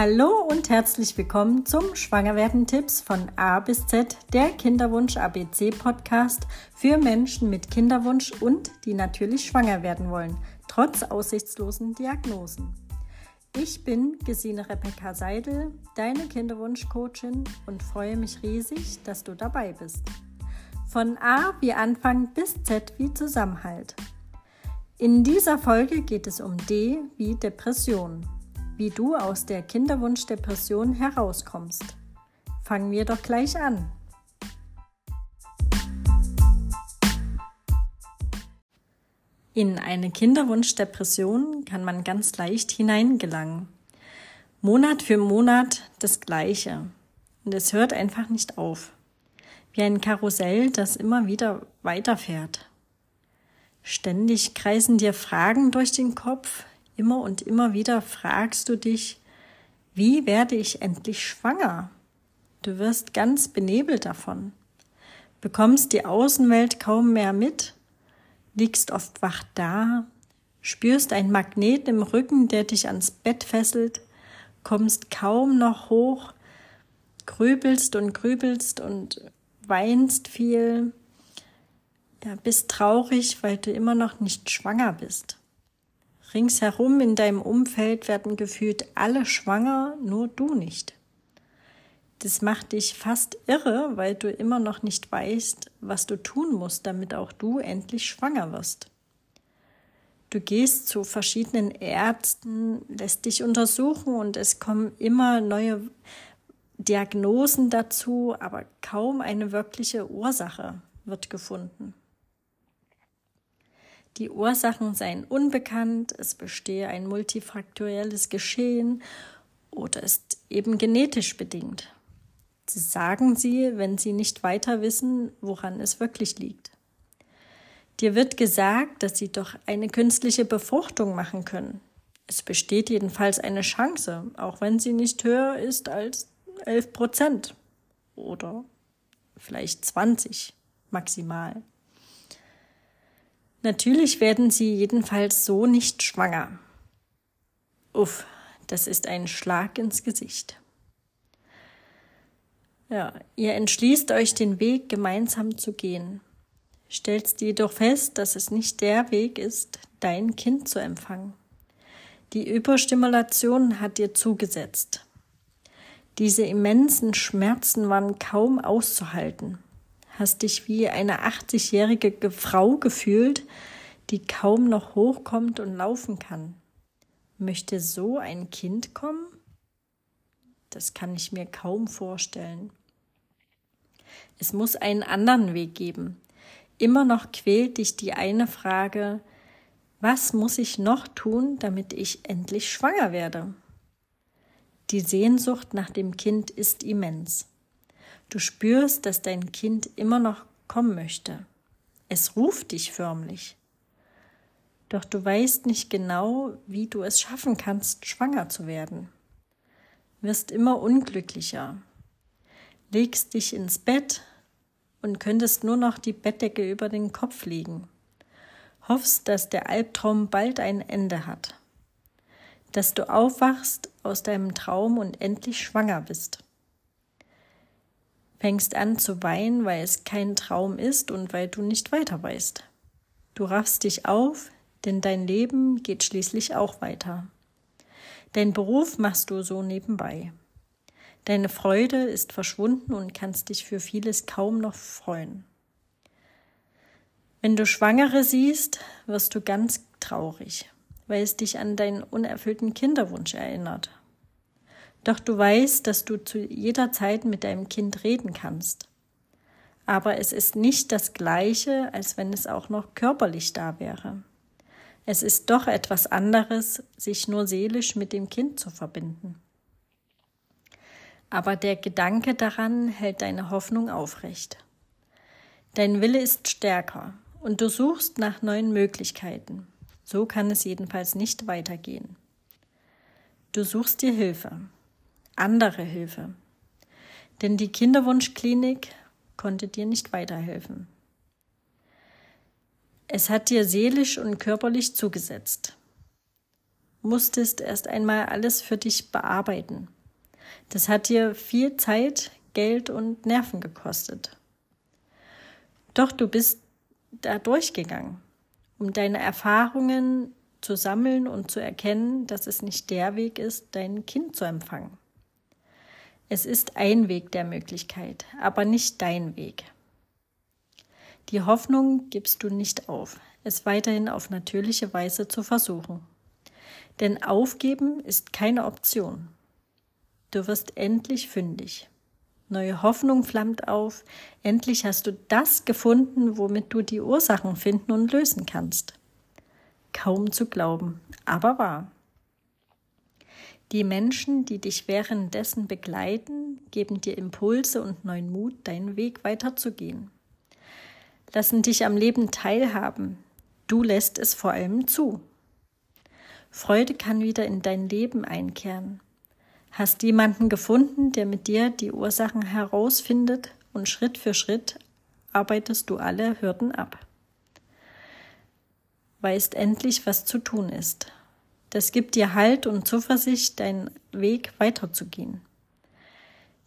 Hallo und herzlich willkommen zum Schwangerwerden-Tipps von A bis Z, der Kinderwunsch ABC Podcast für Menschen mit Kinderwunsch und die natürlich schwanger werden wollen, trotz aussichtslosen Diagnosen. Ich bin Gesine Rebecca Seidel, deine Kinderwunschcoachin und freue mich riesig, dass du dabei bist. Von A wie Anfang bis Z wie Zusammenhalt. In dieser Folge geht es um D wie Depression wie du aus der Kinderwunschdepression herauskommst. Fangen wir doch gleich an. In eine Kinderwunschdepression kann man ganz leicht hineingelangen. Monat für Monat das Gleiche. Und es hört einfach nicht auf. Wie ein Karussell, das immer wieder weiterfährt. Ständig kreisen dir Fragen durch den Kopf, Immer und immer wieder fragst du dich, wie werde ich endlich schwanger? Du wirst ganz benebelt davon, bekommst die Außenwelt kaum mehr mit, liegst oft wach da, spürst ein Magnet im Rücken, der dich ans Bett fesselt, kommst kaum noch hoch, grübelst und grübelst und weinst viel, ja, bist traurig, weil du immer noch nicht schwanger bist. Ringsherum in deinem Umfeld werden gefühlt alle schwanger, nur du nicht. Das macht dich fast irre, weil du immer noch nicht weißt, was du tun musst, damit auch du endlich schwanger wirst. Du gehst zu verschiedenen Ärzten, lässt dich untersuchen und es kommen immer neue Diagnosen dazu, aber kaum eine wirkliche Ursache wird gefunden. Die Ursachen seien unbekannt, es bestehe ein multifaktorielles Geschehen oder ist eben genetisch bedingt. Sie sagen sie, wenn sie nicht weiter wissen, woran es wirklich liegt. Dir wird gesagt, dass sie doch eine künstliche Befruchtung machen können. Es besteht jedenfalls eine Chance, auch wenn sie nicht höher ist als 11 Prozent oder vielleicht 20 maximal. Natürlich werden sie jedenfalls so nicht schwanger. Uff, das ist ein Schlag ins Gesicht. Ja, ihr entschließt euch den Weg gemeinsam zu gehen. Stellst jedoch fest, dass es nicht der Weg ist, dein Kind zu empfangen. Die Überstimulation hat dir zugesetzt. Diese immensen Schmerzen waren kaum auszuhalten hast dich wie eine 80-jährige Frau gefühlt, die kaum noch hochkommt und laufen kann. Möchte so ein Kind kommen? Das kann ich mir kaum vorstellen. Es muss einen anderen Weg geben. Immer noch quält dich die eine Frage, was muss ich noch tun, damit ich endlich schwanger werde? Die Sehnsucht nach dem Kind ist immens. Du spürst, dass dein Kind immer noch kommen möchte. Es ruft dich förmlich. Doch du weißt nicht genau, wie du es schaffen kannst, schwanger zu werden. Wirst immer unglücklicher. Legst dich ins Bett und könntest nur noch die Bettdecke über den Kopf legen. Hoffst, dass der Albtraum bald ein Ende hat. Dass du aufwachst aus deinem Traum und endlich schwanger bist fängst an zu weinen, weil es kein Traum ist und weil du nicht weiter weißt. Du raffst dich auf, denn dein Leben geht schließlich auch weiter. Dein Beruf machst du so nebenbei. Deine Freude ist verschwunden und kannst dich für vieles kaum noch freuen. Wenn du Schwangere siehst, wirst du ganz traurig, weil es dich an deinen unerfüllten Kinderwunsch erinnert. Doch du weißt, dass du zu jeder Zeit mit deinem Kind reden kannst. Aber es ist nicht das gleiche, als wenn es auch noch körperlich da wäre. Es ist doch etwas anderes, sich nur seelisch mit dem Kind zu verbinden. Aber der Gedanke daran hält deine Hoffnung aufrecht. Dein Wille ist stärker und du suchst nach neuen Möglichkeiten. So kann es jedenfalls nicht weitergehen. Du suchst dir Hilfe andere Hilfe. Denn die Kinderwunschklinik konnte dir nicht weiterhelfen. Es hat dir seelisch und körperlich zugesetzt. musstest erst einmal alles für dich bearbeiten. Das hat dir viel Zeit, Geld und Nerven gekostet. Doch du bist da durchgegangen, um deine Erfahrungen zu sammeln und zu erkennen, dass es nicht der Weg ist, dein Kind zu empfangen. Es ist ein Weg der Möglichkeit, aber nicht dein Weg. Die Hoffnung gibst du nicht auf, es weiterhin auf natürliche Weise zu versuchen. Denn aufgeben ist keine Option. Du wirst endlich fündig. Neue Hoffnung flammt auf. Endlich hast du das gefunden, womit du die Ursachen finden und lösen kannst. Kaum zu glauben, aber wahr. Die Menschen, die dich währenddessen begleiten, geben dir Impulse und neuen Mut, deinen Weg weiterzugehen. Lassen dich am Leben teilhaben. Du lässt es vor allem zu. Freude kann wieder in dein Leben einkehren. Hast jemanden gefunden, der mit dir die Ursachen herausfindet und Schritt für Schritt arbeitest du alle Hürden ab. Weißt endlich, was zu tun ist. Das gibt dir Halt und Zuversicht, deinen Weg weiterzugehen.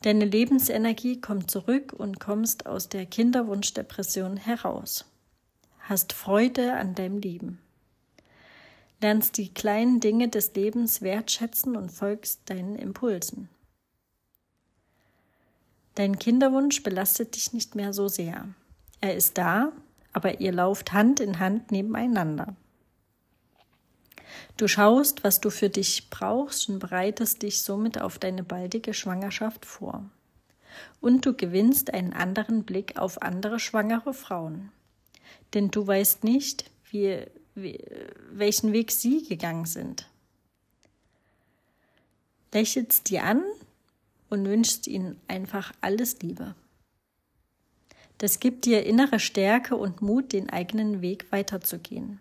Deine Lebensenergie kommt zurück und kommst aus der Kinderwunschdepression heraus. Hast Freude an deinem Leben lernst die kleinen Dinge des Lebens wertschätzen und folgst deinen Impulsen. Dein Kinderwunsch belastet dich nicht mehr so sehr. Er ist da, aber ihr lauft Hand in Hand nebeneinander. Du schaust, was du für dich brauchst und bereitest dich somit auf deine baldige Schwangerschaft vor. Und du gewinnst einen anderen Blick auf andere schwangere Frauen. Denn du weißt nicht, wie welchen Weg sie gegangen sind. Lächelst die an und wünschst ihnen einfach alles Liebe. Das gibt dir innere Stärke und Mut, den eigenen Weg weiterzugehen.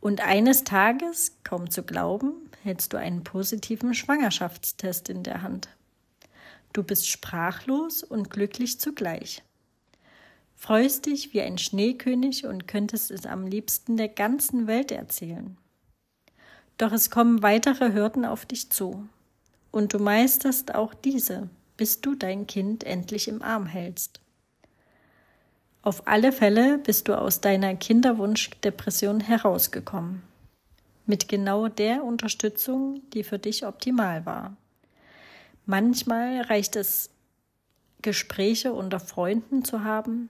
Und eines Tages, kaum zu glauben, hältst du einen positiven Schwangerschaftstest in der Hand. Du bist sprachlos und glücklich zugleich freust dich wie ein Schneekönig und könntest es am liebsten der ganzen Welt erzählen. Doch es kommen weitere Hürden auf dich zu. Und du meisterst auch diese, bis du dein Kind endlich im Arm hältst. Auf alle Fälle bist du aus deiner Kinderwunschdepression herausgekommen. Mit genau der Unterstützung, die für dich optimal war. Manchmal reicht es, Gespräche unter Freunden zu haben,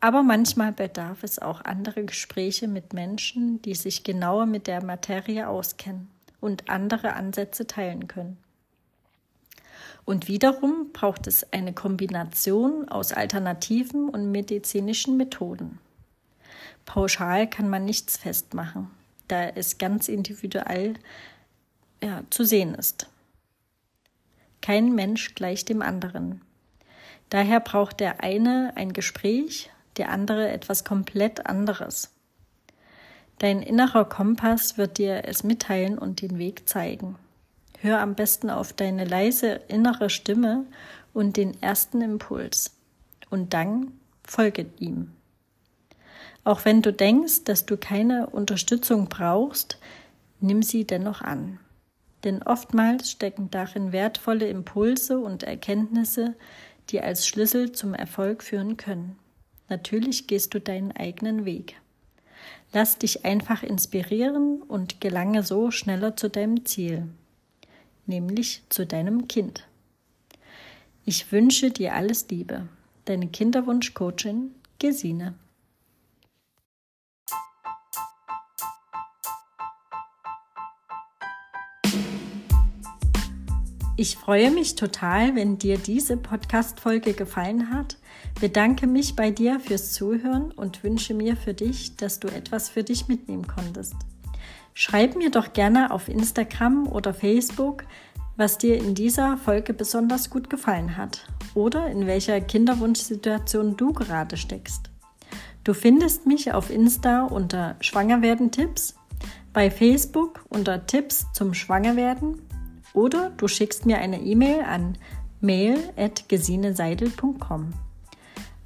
aber manchmal bedarf es auch andere Gespräche mit Menschen, die sich genauer mit der Materie auskennen und andere Ansätze teilen können. Und wiederum braucht es eine Kombination aus alternativen und medizinischen Methoden. Pauschal kann man nichts festmachen, da es ganz individuell ja, zu sehen ist. Kein Mensch gleicht dem anderen. Daher braucht der eine ein Gespräch, der andere etwas komplett anderes. Dein innerer Kompass wird dir es mitteilen und den Weg zeigen. Hör am besten auf deine leise innere Stimme und den ersten Impuls. Und dann folge ihm. Auch wenn du denkst, dass du keine Unterstützung brauchst, nimm sie dennoch an. Denn oftmals stecken darin wertvolle Impulse und Erkenntnisse, die als Schlüssel zum Erfolg führen können. Natürlich gehst du deinen eigenen Weg. Lass dich einfach inspirieren und gelange so schneller zu deinem Ziel, nämlich zu deinem Kind. Ich wünsche dir alles Liebe. Deine Kinderwunsch-Coachin Gesine. Ich freue mich total, wenn dir diese Podcast-Folge gefallen hat. Bedanke mich bei dir fürs Zuhören und wünsche mir für dich, dass du etwas für dich mitnehmen konntest. Schreib mir doch gerne auf Instagram oder Facebook, was dir in dieser Folge besonders gut gefallen hat oder in welcher Kinderwunschsituation du gerade steckst. Du findest mich auf Insta unter Schwangerwerden-Tipps, bei Facebook unter Tipps zum Schwangerwerden oder du schickst mir eine E-Mail an mail.gesineseidel.com.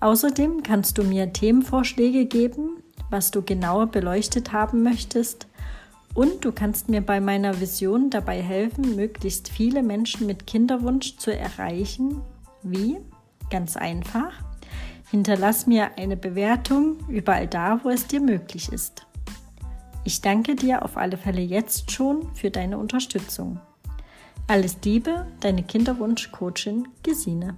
Außerdem kannst du mir Themenvorschläge geben, was du genauer beleuchtet haben möchtest Und du kannst mir bei meiner Vision dabei helfen, möglichst viele Menschen mit Kinderwunsch zu erreichen. Wie? Ganz einfach. Hinterlass mir eine Bewertung überall da, wo es dir möglich ist. Ich danke dir auf alle Fälle jetzt schon für deine Unterstützung. Alles Liebe, deine Kinderwunsch-Coachin Gesine.